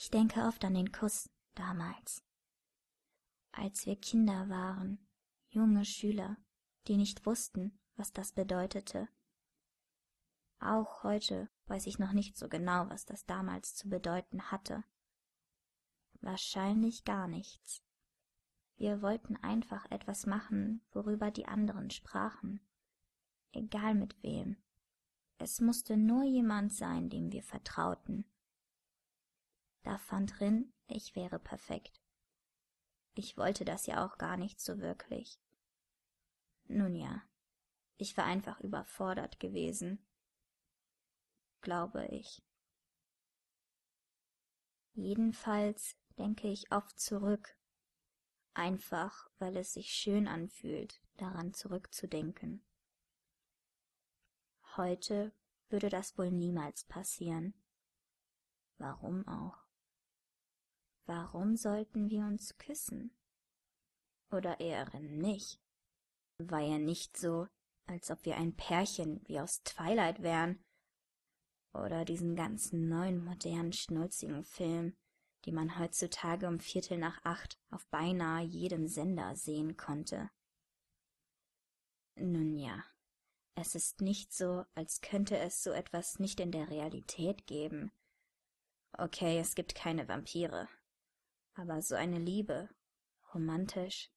Ich denke oft an den Kuss damals, als wir Kinder waren, junge Schüler, die nicht wussten, was das bedeutete. Auch heute weiß ich noch nicht so genau, was das damals zu bedeuten hatte. Wahrscheinlich gar nichts. Wir wollten einfach etwas machen, worüber die anderen sprachen. Egal mit wem. Es musste nur jemand sein, dem wir vertrauten. Da fand Rin, ich wäre perfekt. Ich wollte das ja auch gar nicht so wirklich. Nun ja, ich war einfach überfordert gewesen. Glaube ich. Jedenfalls denke ich oft zurück, einfach weil es sich schön anfühlt, daran zurückzudenken. Heute würde das wohl niemals passieren. Warum auch? Warum sollten wir uns küssen? Oder eher nicht? War ja nicht so, als ob wir ein Pärchen wie aus Twilight wären. Oder diesen ganzen neuen modernen schnulzigen Film, die man heutzutage um Viertel nach acht auf beinahe jedem Sender sehen konnte. Nun ja, es ist nicht so, als könnte es so etwas nicht in der Realität geben. Okay, es gibt keine Vampire. Aber so eine Liebe, romantisch,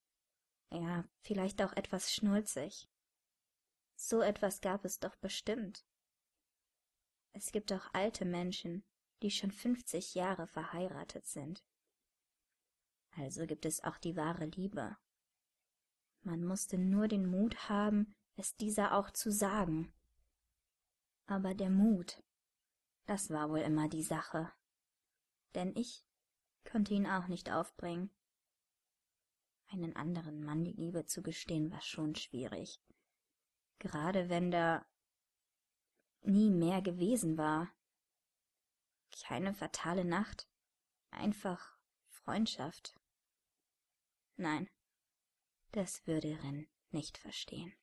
ja, vielleicht auch etwas schnulzig. So etwas gab es doch bestimmt. Es gibt auch alte Menschen, die schon fünfzig Jahre verheiratet sind. Also gibt es auch die wahre Liebe. Man musste nur den Mut haben, es dieser auch zu sagen. Aber der Mut, das war wohl immer die Sache. Denn ich konnte ihn auch nicht aufbringen. Einen anderen Mann die Liebe zu gestehen war schon schwierig. Gerade wenn da nie mehr gewesen war. Keine fatale Nacht, einfach Freundschaft. Nein, das würde Ren nicht verstehen.